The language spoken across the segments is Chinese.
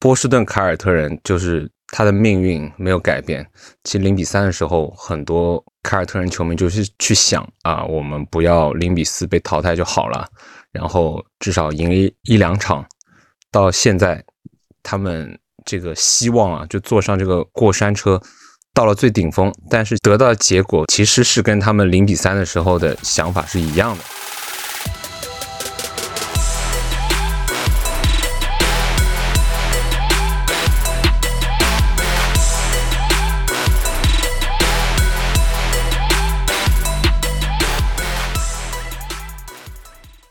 波士顿凯尔特人就是他的命运没有改变。其实零比三的时候，很多凯尔特人球迷就是去想啊，我们不要零比四被淘汰就好了，然后至少赢一一两场。到现在，他们这个希望啊，就坐上这个过山车，到了最顶峰，但是得到的结果其实是跟他们零比三的时候的想法是一样的。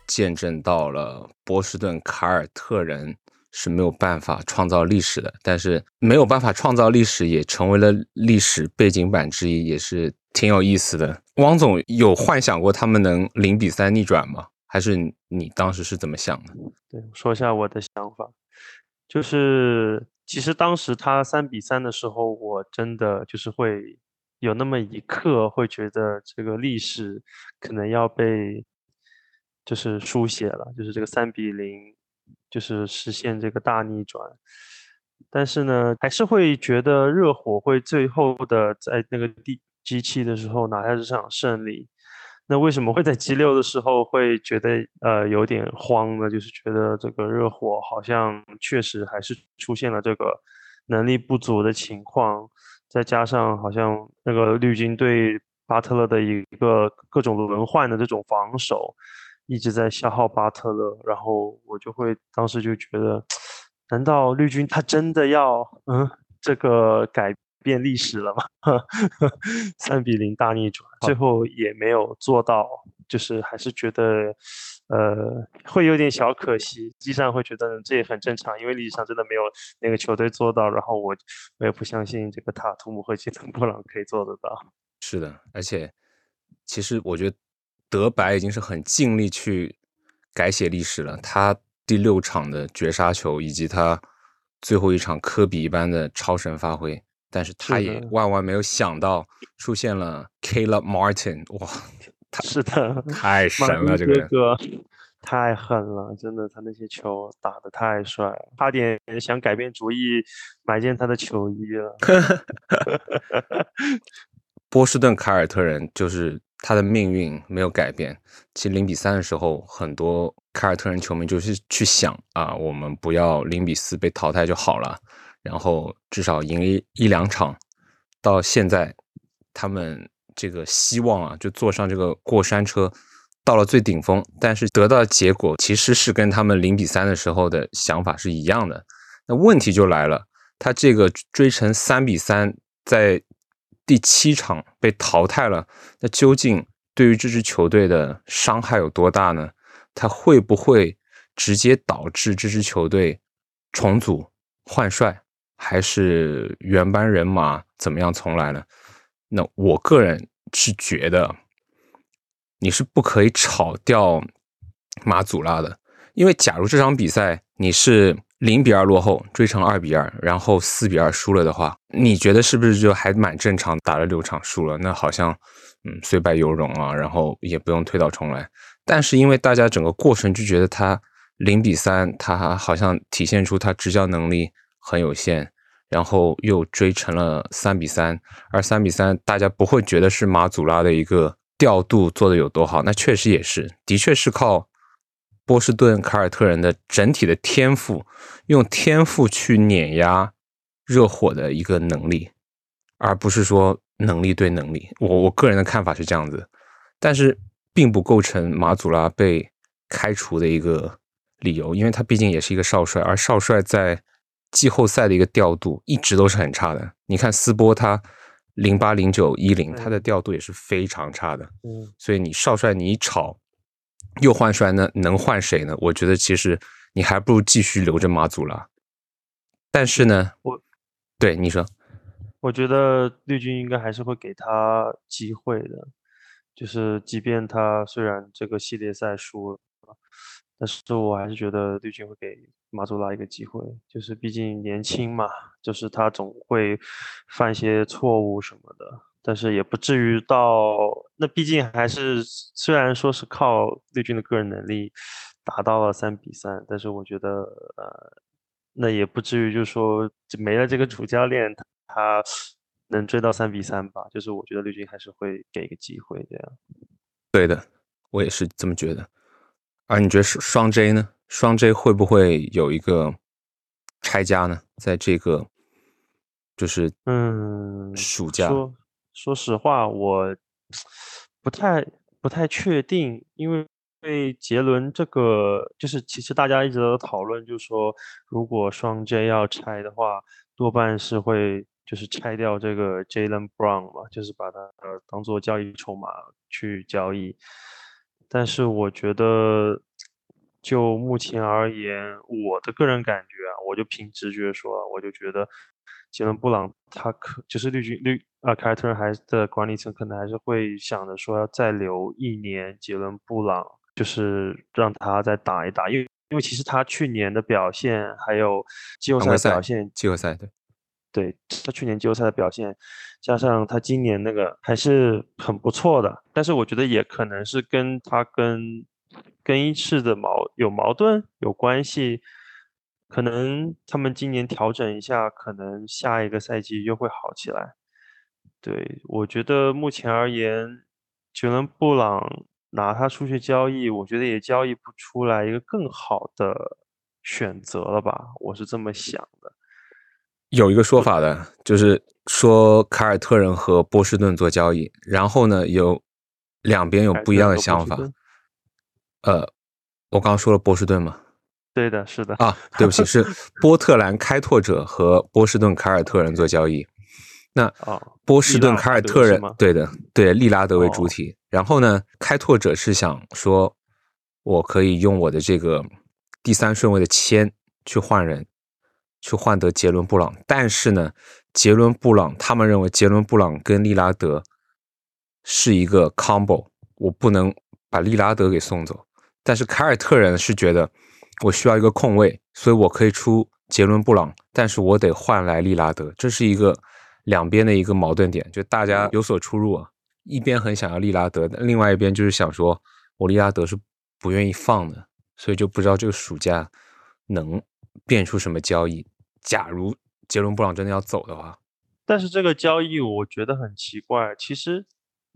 见证到了波士顿凯尔特人是没有办法创造历史的，但是没有办法创造历史也成为了历史背景板之一，也是挺有意思的。汪总有幻想过他们能零比三逆转吗？还是你当时是怎么想的？对，说一下我的想法，就是其实当时他三比三的时候，我真的就是会有那么一刻会觉得这个历史可能要被。就是书写了，就是这个三比零，就是实现这个大逆转。但是呢，还是会觉得热火会最后的在那个第 G 七的时候拿下这场胜利。那为什么会在 G 六的时候会觉得呃有点慌呢？就是觉得这个热火好像确实还是出现了这个能力不足的情况，再加上好像那个绿军对巴特勒的一个各种轮换的这种防守。一直在消耗巴特勒，然后我就会当时就觉得，难道绿军他真的要嗯这个改变历史了吗？三比零大逆转，最后也没有做到，就是还是觉得呃会有点小可惜。实际上会觉得这也很正常，因为历史上真的没有那个球队做到，然后我我也不相信这个塔图姆和杰森布朗可以做得到。是的，而且其实我觉得。德白已经是很尽力去改写历史了。他第六场的绝杀球，以及他最后一场科比一般的超神发挥，但是他也万万没有想到出现了 Caleb Martin，哇，他是的，太神了，这个太狠了，真的，他那些球打的太帅了，差点想改变主意买件他的球衣了。波士顿凯尔特人就是。他的命运没有改变。其实零比三的时候，很多凯尔特人球迷就是去想啊，我们不要零比四被淘汰就好了，然后至少赢一一两场。到现在，他们这个希望啊，就坐上这个过山车，到了最顶峰，但是得到的结果其实是跟他们零比三的时候的想法是一样的。那问题就来了，他这个追成三比三，在。第七场被淘汰了，那究竟对于这支球队的伤害有多大呢？他会不会直接导致这支球队重组换帅，还是原班人马怎么样重来呢？那我个人是觉得，你是不可以炒掉马祖拉的，因为假如这场比赛你是。零比二落后，追成二比二，然后四比二输了的话，你觉得是不是就还蛮正常？打了六场输了，那好像嗯虽败犹荣啊，然后也不用推倒重来。但是因为大家整个过程就觉得他零比三，他好像体现出他执教能力很有限，然后又追成了三比三，而三比三大家不会觉得是马祖拉的一个调度做的有多好，那确实也是，的确是靠。波士顿凯尔特人的整体的天赋，用天赋去碾压热火的一个能力，而不是说能力对能力。我我个人的看法是这样子，但是并不构成马祖拉被开除的一个理由，因为他毕竟也是一个少帅，而少帅在季后赛的一个调度一直都是很差的。你看斯波他零八零九一零，他的调度也是非常差的。嗯，所以你少帅你一炒。又换帅，呢能换谁呢？我觉得其实你还不如继续留着马祖拉。但是呢，我对你说，我觉得绿军应该还是会给他机会的。就是即便他虽然这个系列赛输了，但是我还是觉得绿军会给马祖拉一个机会。就是毕竟年轻嘛，就是他总会犯一些错误什么的。但是也不至于到那，毕竟还是虽然说是靠绿军的个人能力达到了三比三，但是我觉得呃，那也不至于就是说没了这个主教练，他能追到三比三吧？就是我觉得绿军还是会给一个机会这样。对的，我也是这么觉得。而你觉得双 J 呢？双 J 会不会有一个拆家呢？在这个就是嗯暑假，说说实话，我不太不太确定，因为。因为杰伦这个，就是其实大家一直都讨论，就是说，如果双 J 要拆的话，多半是会就是拆掉这个 Jalen Brown 嘛，就是把它呃当做交易筹码去交易。但是我觉得，就目前而言，我的个人感觉啊，我就凭直觉说，我就觉得杰伦布朗他可就是绿军绿啊凯尔特人还的管理层可能还是会想着说要再留一年杰伦布朗。就是让他再打一打，因为因为其实他去年的表现，还有季后赛的表现，季后赛对，对他去年季后赛的表现，加上他今年那个还是很不错的。但是我觉得也可能是跟他跟更衣室的矛有矛盾有关系，可能他们今年调整一下，可能下一个赛季又会好起来。对我觉得目前而言，杰伦布朗。拿他出去交易，我觉得也交易不出来一个更好的选择了吧？我是这么想的。有一个说法的，就是说凯尔特人和波士顿做交易，然后呢，有两边有不一样的想法。呃，我刚刚说了波士顿吗？对的，是的。啊，对不起，是波特兰开拓者和波士顿凯尔特人做交易。那波士顿凯尔特人对的，对利拉德为主体。然后呢，开拓者是想说，我可以用我的这个第三顺位的签去换人，去换得杰伦布朗。但是呢，杰伦布朗他们认为杰伦布朗跟利拉德是一个 combo，我不能把利拉德给送走。但是凯尔特人是觉得我需要一个空位，所以我可以出杰伦布朗，但是我得换来利拉德，这是一个。两边的一个矛盾点，就大家有所出入啊。一边很想要利拉德，另外一边就是想说，我利拉德是不愿意放的，所以就不知道这个暑假能变出什么交易。假如杰伦布朗真的要走的话，但是这个交易我觉得很奇怪。其实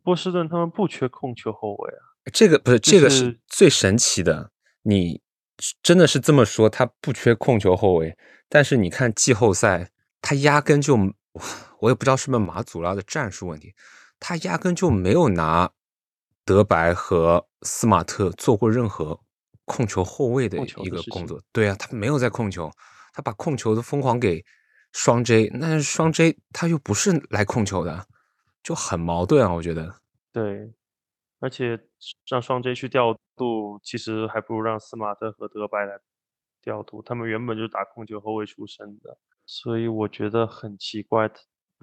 波士顿他们不缺控球后卫啊，这个不是这个是最神奇的。你真的是这么说，他不缺控球后卫，但是你看季后赛，他压根就。我也不知道是不是马祖拉的战术问题，他压根就没有拿德白和斯马特做过任何控球后卫的一个工作。对啊，他没有在控球，他把控球的疯狂给双 J，那双 J 他又不是来控球的，就很矛盾啊，我觉得。对，而且让双 J 去调度，其实还不如让斯马特和德白来调度，他们原本就打控球后卫出身的。所以我觉得很奇怪，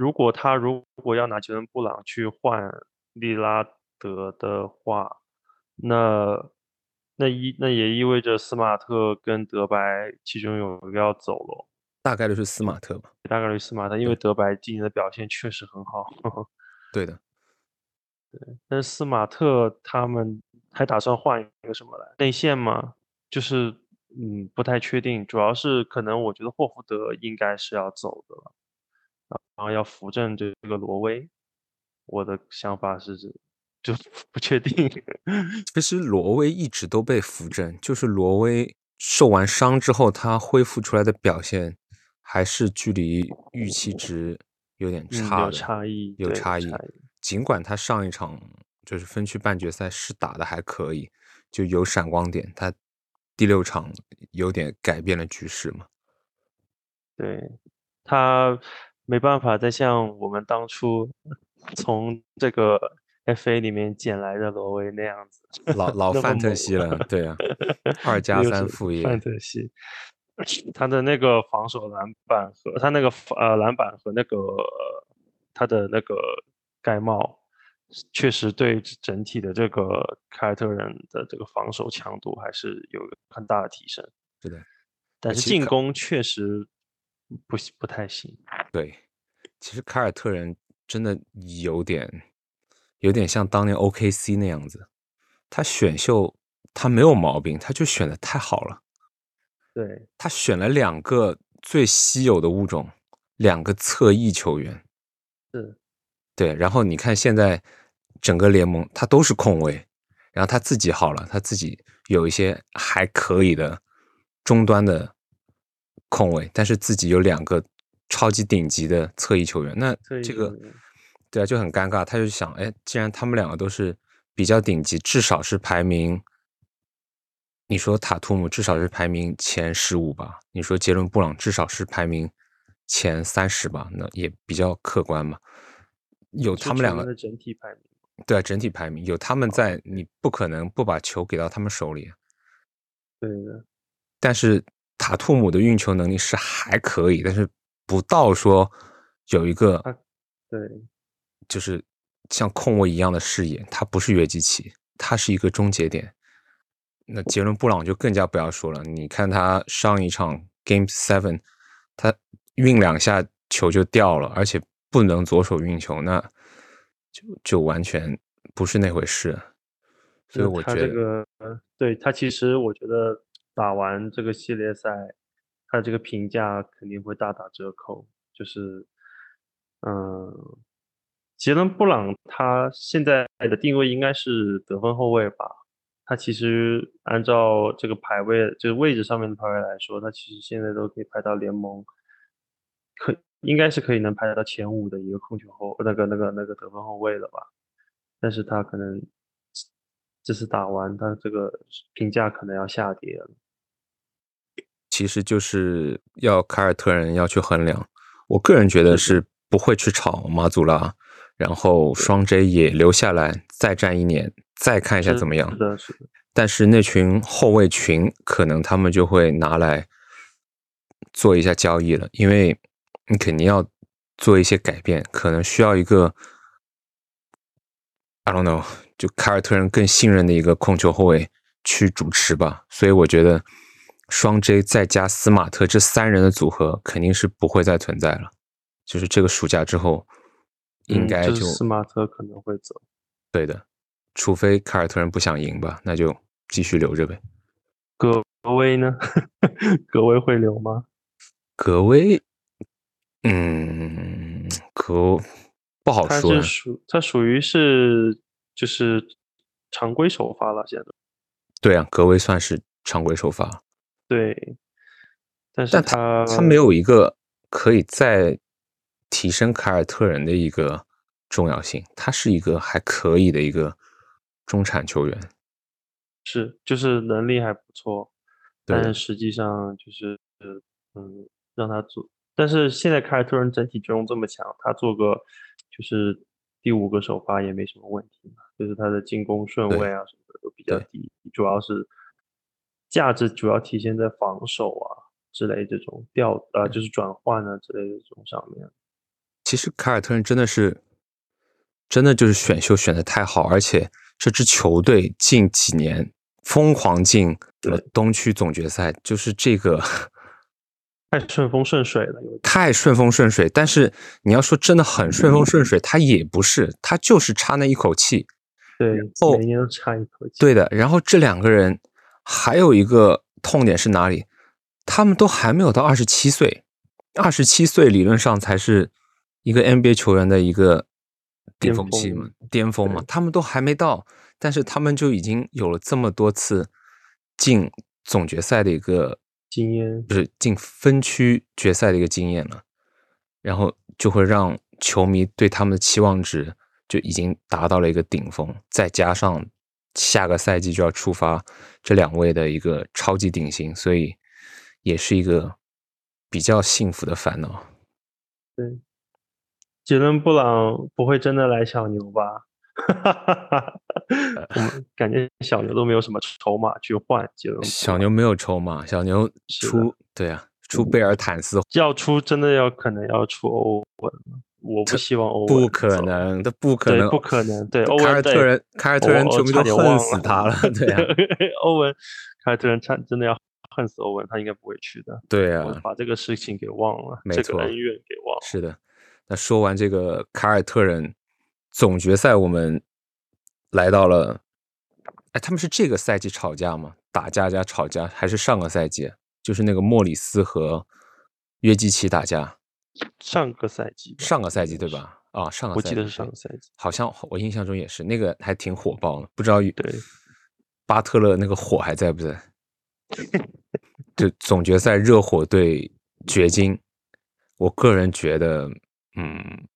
如果他如果要拿杰伦布朗去换利拉德的话，那那意那也意味着斯马特跟德白其中有一个要走了，大概率是斯马特吧？大概率斯马特，因为德白今年的表现确实很好。对的，对，但是斯马特他们还打算换一个什么来内线吗？就是。嗯，不太确定，主要是可能我觉得霍福德应该是要走的了，然后要扶正这个罗威。我的想法是，就 不确定。其实罗威一直都被扶正，就是罗威受完伤之后，他恢复出来的表现还是距离预期值有点差，有差异，有差异。尽管他上一场就是分区半决赛是打的还可以，就有闪光点，他。第六场有点改变了局势嘛？对他没办法再像我们当初从这个 FA 里面捡来的罗威那样子，老 老范特西了。对啊，二加三副业。范特西，他的那个防守篮板和他那个呃篮板和那个他的那个盖帽。确实对整体的这个凯尔特人的这个防守强度还是有很大的提升。对的，但是进攻确实不不太行。对，其实凯尔特人真的有点有点像当年 OKC 那样子，他选秀他没有毛病，他就选的太好了。对他选了两个最稀有的物种，两个侧翼球员。是，对。然后你看现在整个联盟，他都是控卫，然后他自己好了，他自己有一些还可以的终端的控卫，但是自己有两个超级顶级的侧翼球员，那这个对啊就很尴尬。他就想，哎，既然他们两个都是比较顶级，至少是排名。你说塔图姆至少是排名前十五吧？你说杰伦布朗至少是排名前三十吧？那也比较客观嘛。有他们两个整体排名，对整体排名有他们在，你不可能不把球给到他们手里。对的。但是塔图姆的运球能力是还可以，但是不到说有一个对，就是像控卫一样的视野。他不是约基奇，他是一个终结点。那杰伦布朗就更加不要说了，你看他上一场 Game Seven，他运两下球就掉了，而且不能左手运球，那就就完全不是那回事。所以我觉得，这个对他其实我觉得打完这个系列赛，他这个评价肯定会大打折扣。就是，嗯，杰伦布朗他现在的定位应该是得分后卫吧。他其实按照这个排位，就是位置上面的排位来说，他其实现在都可以排到联盟，可应该是可以能排到前五的一个控球后，那个那个那个得分后卫了吧？但是他可能这次打完，他这个评价可能要下跌了。其实就是要凯尔特人要去衡量，我个人觉得是不会去炒马祖拉，然后双 J 也留下来再战一年。再看一下怎么样？是的，是的。但是那群后卫群，可能他们就会拿来做一下交易了，因为你肯定要做一些改变，可能需要一个 I don't know，就凯尔特人更信任的一个控球后卫去主持吧。所以我觉得双 J 再加斯马特这三人的组合肯定是不会再存在了。就是这个暑假之后，应该就斯马特可能会走。对的。除非凯尔特人不想赢吧，那就继续留着呗。格威呢？格威会留吗？格威，嗯，可不好说。他是属他属于是就是常规首发了，现在。对啊，格威算是常规首发。对，但是他他没有一个可以再提升凯尔特人的一个重要性，他是一个还可以的一个。中产球员是，就是能力还不错，但是实际上就是，嗯，让他做。但是现在凯尔特人整体阵容这么强，他做个就是第五个首发也没什么问题嘛。就是他的进攻顺位啊什么的都比较低，主要是价值主要体现在防守啊之类这种调啊，就是转换啊之类的这种上面。其实凯尔特人真的是，真的就是选秀选的太好，而且。这支球队近几年疯狂进东区总决赛，就是这个 太顺风顺水了，太顺风顺水。但是你要说真的很顺风顺水，他也不是，他就是差那一口气。对，每年都差一口气。对的。然后这两个人还有一个痛点是哪里？他们都还没有到二十七岁，二十七岁理论上才是一个 NBA 球员的一个。巅峰期嘛，巅峰嘛，他们都还没到，但是他们就已经有了这么多次进总决赛的一个经验，就是进分区决赛的一个经验了，然后就会让球迷对他们的期望值就已经达到了一个顶峰，再加上下个赛季就要出发这两位的一个超级顶薪，所以也是一个比较幸福的烦恼。对。杰伦布朗不会真的来小牛吧？哈哈哈哈哈感觉小牛都没有什么筹码去换杰伦。小牛没有筹码，小牛出对啊，出贝尔坦斯要出，真的要可能要出欧文。我不希望欧文，不可能，他不可能，不可能。对，凯尔特人，凯尔特人球迷都恨死他了。对啊，欧文，凯尔特人差真的要恨死欧文，他应该不会去的。对啊，把这个事情给忘了，这个恩怨给忘了。是的。那说完这个凯尔特人总决赛，我们来到了，哎，他们是这个赛季吵架吗？打架加吵架，还是上个赛季？就是那个莫里斯和约基奇打架，上个赛季，上个赛季？对吧？啊，上个赛季我记得是上个赛季。好像我印象中也是那个还挺火爆的，不知道对，巴特勒那个火还在不在？就总决赛热火对掘金，我个人觉得，嗯，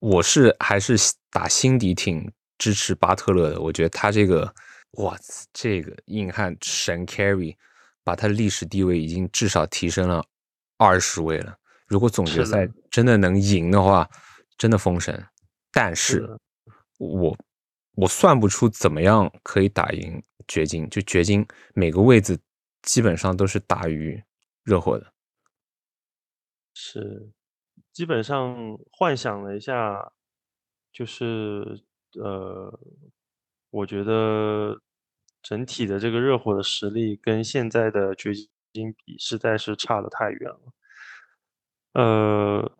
我是还是打心底挺支持巴特勒的。我觉得他这个，哇，这个硬汉神 carry，把他的历史地位已经至少提升了二十位了。如果总决赛，真的能赢的话，真的封神。但是是，我我算不出怎么样可以打赢掘金，就掘金每个位置基本上都是大于热火的。是。基本上幻想了一下，就是呃，我觉得整体的这个热火的实力跟现在的掘金比，实在是差的太远了。呃，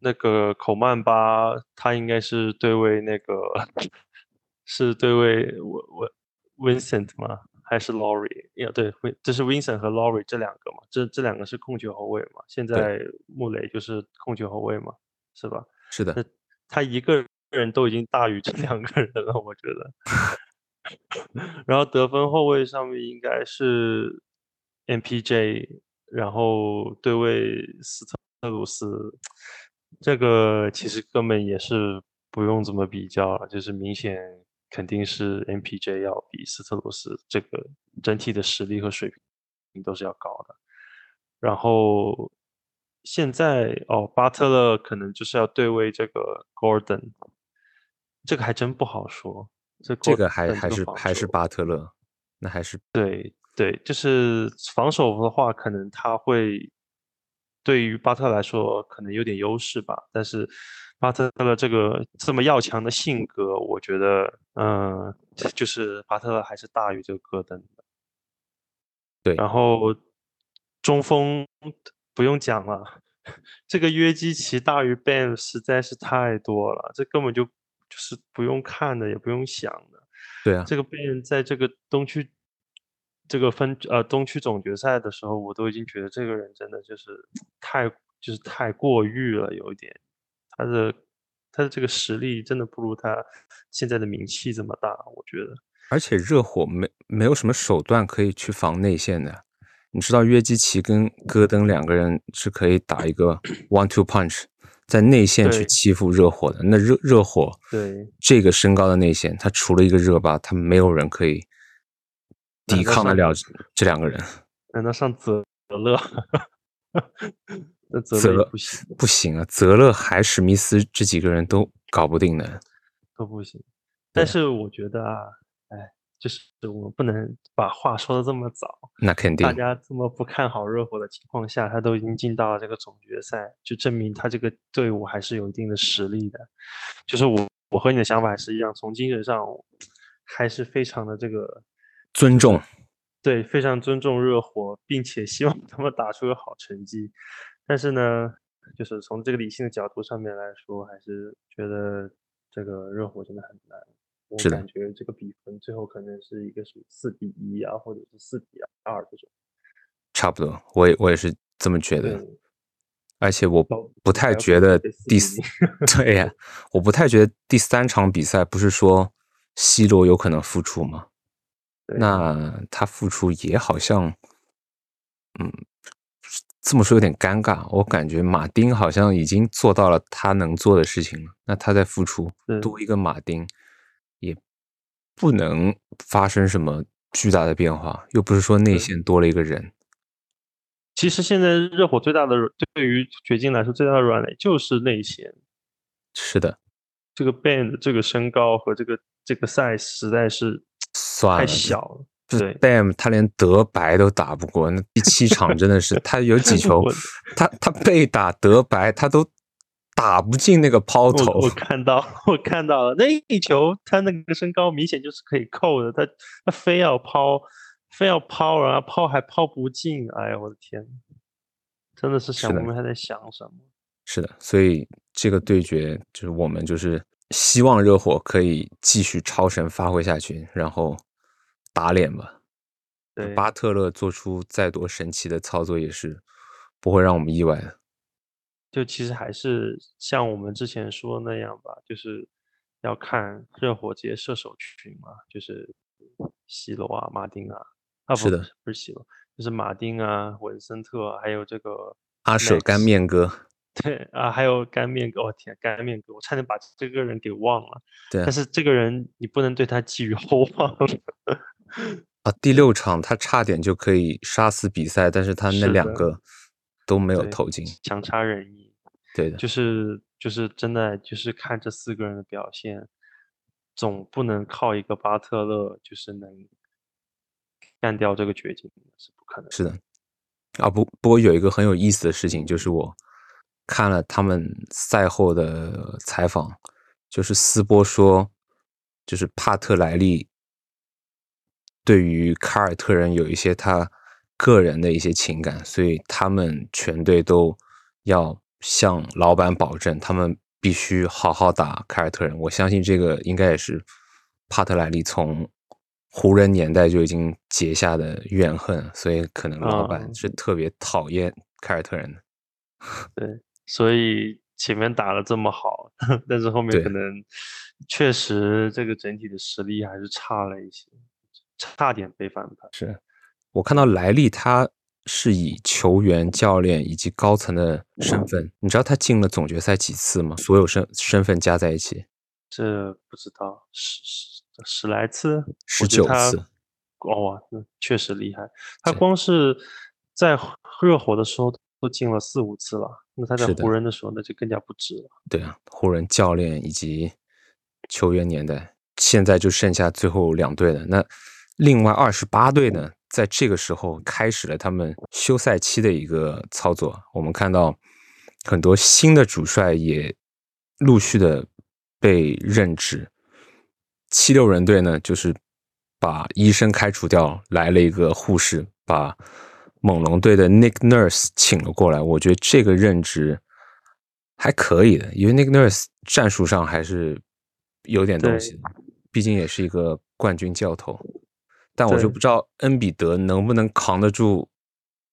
那个口曼巴，他应该是对位那个 是对位我我 Vincent 吗？还是 Laurie？呀，对，Vin 这是 Vincent 和 Laurie 这两个嘛，这这两个是控球后卫嘛，现，在穆雷就是控球后卫嘛，是吧？是的，他一个人都已经大于这两个人了，我觉得。然后得分后卫上面应该是 MPJ，然后对位斯特鲁斯，这个其实根本也是不用怎么比较了，就是明显肯定是 MPJ 要比斯特鲁斯这个整体的实力和水平都是要高的。然后现在哦，巴特勒可能就是要对位这个 Gordon，这个还真不好说，这这个还还是还是。巴特勒，那还是对对，就是防守的话，可能他会对于巴特来说可能有点优势吧。但是巴特勒这个这么要强的性格，我觉得，嗯、就是巴特勒还是大于这个戈登的。对，然后中锋不用讲了，这个约基奇大于 ban 实在是太多了，这根本就就是不用看的，也不用想的。对啊，这个 ban 在这个东区这个分呃东区总决赛的时候，我都已经觉得这个人真的就是太就是太过誉了，有一点，他的他的这个实力真的不如他现在的名气这么大，我觉得。而且热火没没有什么手段可以去防内线的。你知道约基奇跟戈登两个人是可以打一个 one two punch，在内线去欺负热火的。那热热火对，这个身高的内线，他除了一个热巴，他没有人可以抵抗得了这两个人。难道上泽勒？那泽泽勒不行，不行啊，泽勒还史密斯这几个人都搞不定的。都不行。但是我觉得啊，哎，就是我们不能把话说的这么早。那肯定大，家这么不看好热火的情况下，他都已经进到了这个总决赛，就证明他这个队伍还是有一定的实力的。就是我，我和你的想法是一样，从精神上还是非常的这个尊重。对，非常尊重热火，并且希望他们打出个好成绩。但是呢，就是从这个理性的角度上面来说，还是觉得这个热火真的很难。我感觉这个比分最后可能是一个什么四比一啊，或者是四比二这种。差不多，我也我也是这么觉得。而且我不太觉得得4第四，对呀、我不太觉得第三场比赛不是说 C 罗有可能复出吗？对那他付出也好像，嗯，这么说有点尴尬。我感觉马丁好像已经做到了他能做的事情了，那他在付出是多一个马丁，也不能发生什么巨大的变化，又不是说内线多了一个人。其实现在热火最大的对于掘金来说最大的软肋就是内线，是的，这个 band 这个身高和这个这个 size 实在是太小了。这对 Bam 他连德白都打不过，那第七场真的是他有几 球，他他被打德白他都打不进那个抛投我，看到我看到了那一球，他那个身高明显就是可以扣的，他他非要抛，非要抛，然后抛还抛不进，哎呀，我的天，真的是想不明白他在想什么。是的，所以这个对决就是我们就是希望热火可以继续超神发挥下去，然后打脸吧。对，巴特勒做出再多神奇的操作也是不会让我们意外的。就其实还是像我们之前说的那样吧，就是要看热火这些射手群嘛，就是西罗啊、马丁啊，啊不是的不是西罗，就是马丁啊、文森特啊，还有这个阿舍干面哥，对啊，还有干面哥，我、天，干面哥，我差点把这个人给忘了。对啊但是这个人你不能对他寄予厚望。啊，第六场他差点就可以杀死比赛，但是他那两个都没有投进。强差人意，对的，就是就是真的就是看这四个人的表现，总不能靠一个巴特勒就是能干掉这个掘金，是不可能。是的。啊，不不过有一个很有意思的事情，就是我看了他们赛后的采访，就是斯波说，就是帕特莱利对于凯尔特人有一些他个人的一些情感，所以他们全队都要向老板保证，他们必须好好打凯尔特人。我相信这个应该也是帕特莱利从湖人年代就已经结下的怨恨，所以可能老板嗯是特别讨厌凯尔特人的。对，所以前面打得这么好，但是后面可能确实这个整体的实力还是差了一些，差点被反盘。是我看到莱利他是以球员、教练以及高层的身份，你知道他进了总决赛几次吗？所有身身份加在一起这不知道十十十来次，十九次。哦哇，那确实厉害。他光是在热火的时候都进了四五次了，那他在湖人的时候那就更加不值了。对啊，湖人教练以及球员年代，现在就剩下最后两队了。那另外二十八队呢，在这个时候开始了他们休赛期的一个操作。我们看到很多新的主帅也陆续的被任职。七六人队呢，就是把医生开除掉，来了一个护士，把猛龙队的 Nick Nurse 请了过来。我觉得这个任职还可以的，因为 Nick Nurse 战术上还是有点东西的，毕竟也是一个冠军教头。但我就不知道恩比德能不能扛得住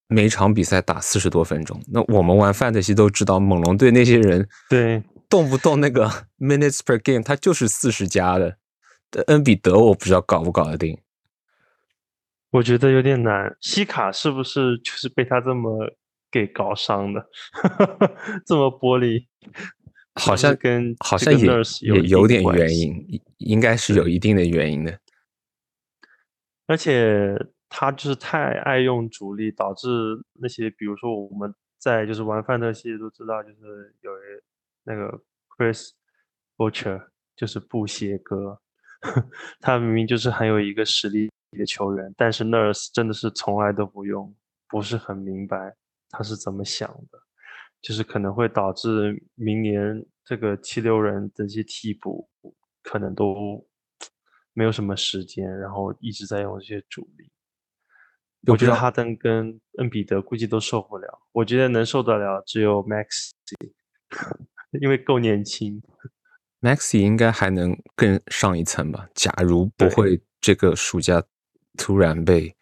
每场比赛打四十多分钟。那我们玩范特西都知道，猛龙队那些人对，动不动那个 minutes per game，他就是四十加的。但恩比德我不知道搞不搞得定。我觉得有点难。西卡是不是就是被他这么给搞伤的？这么玻璃，好像跟好像也有有点原因，应应该是有一定的原因的。而且他就是太爱用主力，导致那些比如说我们在就是玩范特西都知道，就是有人那个 Chris Butcher 就是布鞋哥，他明明就是很有一个实力的球员，但是 Nurse 真的是从来都不用，不是很明白他是怎么想的，就是可能会导致明年这个七六人的这些替补可能都 没有什么时间，然后一直在用这些主力。我觉得哈登跟恩比德估计都受不了，我觉得能受得了只有 Maxi，因为够年轻。Maxi 应该还能更上一层吧？假如不会这个暑假突然被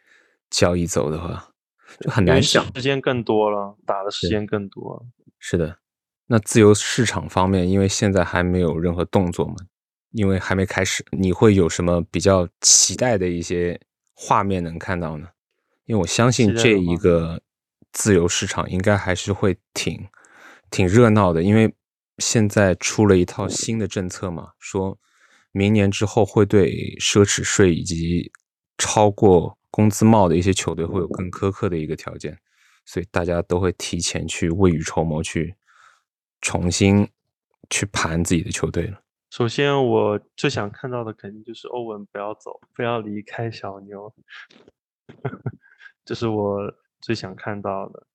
交易走的话，就很难想。时间更多了，打的时间更多了。是的，那自由市场方面，因为现在还没有任何动作嘛，因为还没开始，你会有什么比较期待的一些画面能看到呢？因为我相信这一个自由市场应该还是会挺挺热闹的，因为现在出了一套新的政策嘛，说明年之后会对奢侈税以及超过工资帽的一些球队会有更苛刻的一个条件。所以大家都会提前去未雨绸缪，去重新去盘自己的球队了。首先，我最想看到的肯定就是欧文不要走，不要离开小牛，这是我最想看到的。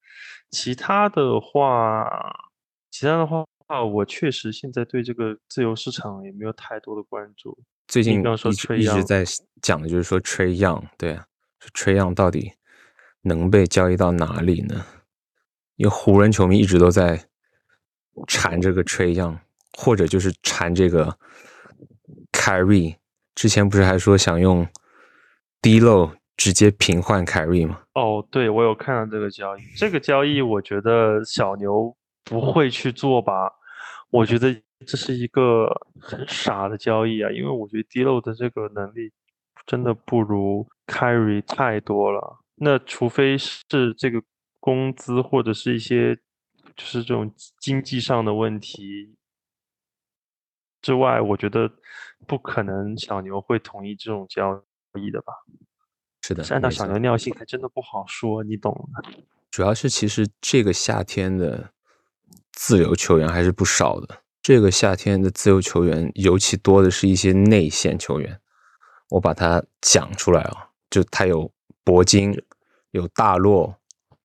其他的话，其他的话，我确实现在对这个自由市场也没有太多的关注。最近一直一直在讲的就是说 Trey Young，对 Trey Young 到底能被交易到哪里呢？因为湖人球迷一直都在缠这个 Trey Young，或者就是缠这个 Kyrie。之前不是还说想用 D-Lo 直接平换 Kyrie 吗？哦，对，我有看到这个交易。这个交易，我觉得小牛不会去做吧？我觉得这是一个很傻的交易啊，因为我觉得 D 漏的这个能力真的不如 Carry 太多了。那除非是这个工资或者是一些就是这种经济上的问题之外，我觉得不可能小牛会同意这种交易的吧？是的，按照小牛尿性，还真的不好说，你懂的。主要是其实这个夏天的自由球员还是不少的。这个夏天的自由球员尤其多的是一些内线球员。我把它讲出来啊，就他有铂金，有大洛、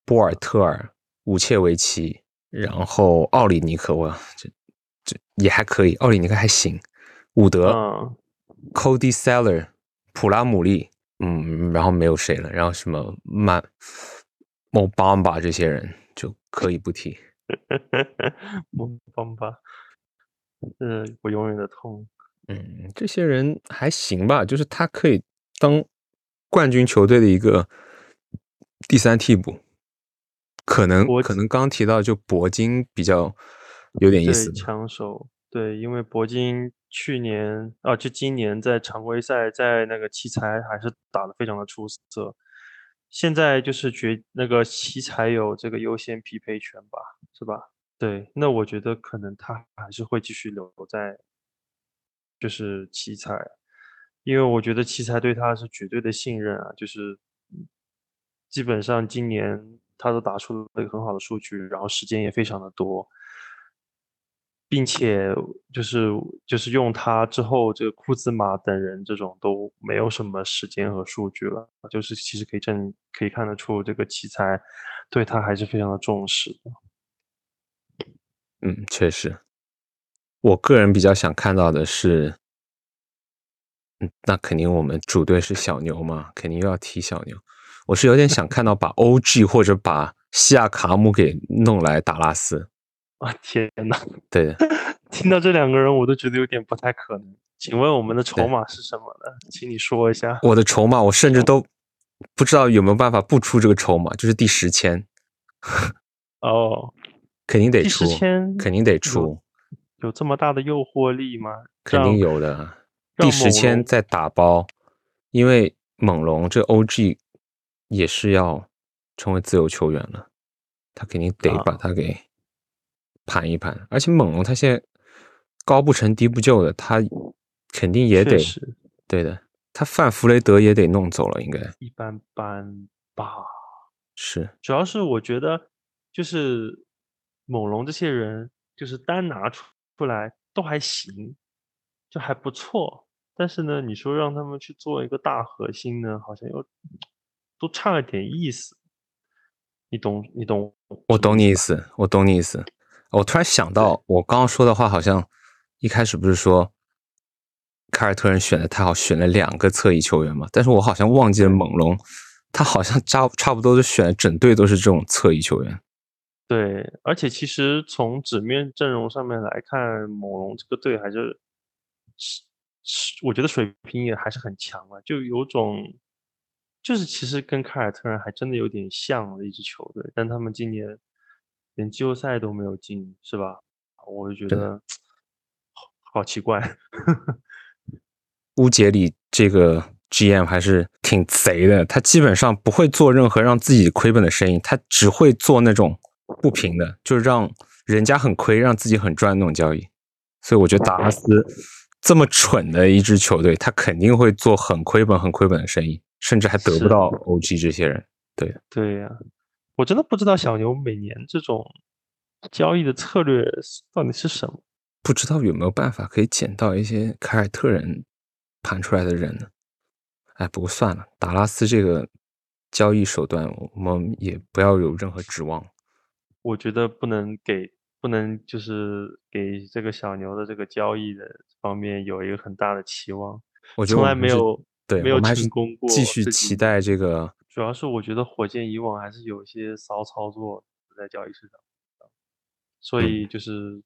波尔特尔、武切维奇，然后奥里尼克，我这这也还可以，奥里尼克还行。伍德、Cody Seller、普拉姆利。嗯，然后没有谁了，然后什么曼、莫邦巴这些人就可以不提。莫邦巴，呃，我永远的痛。嗯，这些人还行吧，就是他可以当冠军球队的一个第三替补。可能可能刚提到就铂金比较有点意思，枪手对，因为铂金。去年啊，就今年在常规赛，在那个奇才还是打得非常的出色。现在就是觉那个奇才有这个优先匹配权吧，是吧？对，那我觉得可能他还是会继续留在，就是奇才，因为我觉得奇才对他是绝对的信任啊，就是基本上今年他都打出了一个很好的数据，然后时间也非常的多。并且就是就是用他之后，这个库兹马等人这种都没有什么时间和数据了，就是其实可以证可以看得出这个奇才对他还是非常的重视的。嗯，确实，我个人比较想看到的是，嗯，那肯定我们主队是小牛嘛，肯定又要提小牛。我是有点想看到把 OG 或者把西亚卡姆给弄来达拉斯。啊天哪！对，听到这两个人，我都觉得有点不太可能。请问我们的筹码是什么呢？请你说一下。我的筹码，我甚至都不知道有没有办法不出这个筹码，就是第十签。哦，肯定得出，肯定得出。有这么大的诱惑力吗？肯定有的。第十签再打包，因为猛龙这 OG 也是要成为自由球员了，他肯定得把他给。盘一盘，而且猛龙他现在高不成低不就的，他肯定也得对的。他范弗雷德也得弄走了，应该一般般吧。是，主要是我觉得就是猛龙这些人，就是单拿出出来都还行，就还不错。但是呢，你说让他们去做一个大核心呢，好像又都差了点意思。你懂？你懂？我懂你意思，我懂你意思。我突然想到，我刚刚说的话好像一开始不是说凯尔特人选的太好，选了两个侧翼球员嘛？但是我好像忘记了猛龙，他好像 差差不多就选整队都是这种侧翼球员。对，而且其实从纸面阵容上面来看，猛龙这个队还是是是，我觉得水平也还是很强啊，就有种就是其实跟凯尔特人还真的有点像的一支球队，但他们今年。连季后赛都没有进，是吧？我就觉得好奇怪。乌杰里这个 GM 还是挺贼的，他基本上不会做任何让自己亏本的生意，他只会做那种不平的，就是让人家很亏，让自己很赚那种交易。所以我觉得达拉斯这么蠢的一支球队，他肯定会做很亏本、很亏本的生意，甚至还得不到 OG 这些人。对，对呀。我真的不知道小牛每年这种交易的策略到底是什么？不知道有没有办法可以捡到一些凯尔特人盘出来的人呢？哎，不过算了，达拉斯这个交易手段，我们也不要有任何指望。我觉得不能给，不能就是给这个小牛的这个交易的方面有一个很大的期望。我从来没有对没有成功过，继续期待这个。主要是我觉得火箭以往还是有一些骚操作在交易市场，所以就是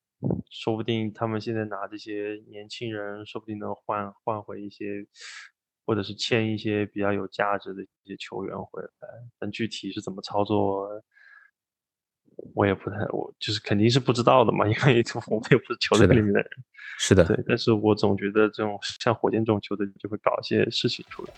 说不定他们现在拿这些年轻人，说不定能换换回一些，或者是签一些比较有价值的一些球员回来。但具体是怎么操作，我也不太，我就是肯定是不知道的嘛，因为我们也不是球队里面的人。是的，对，但是我总觉得这种像火箭这种球队就会搞一些事情出来。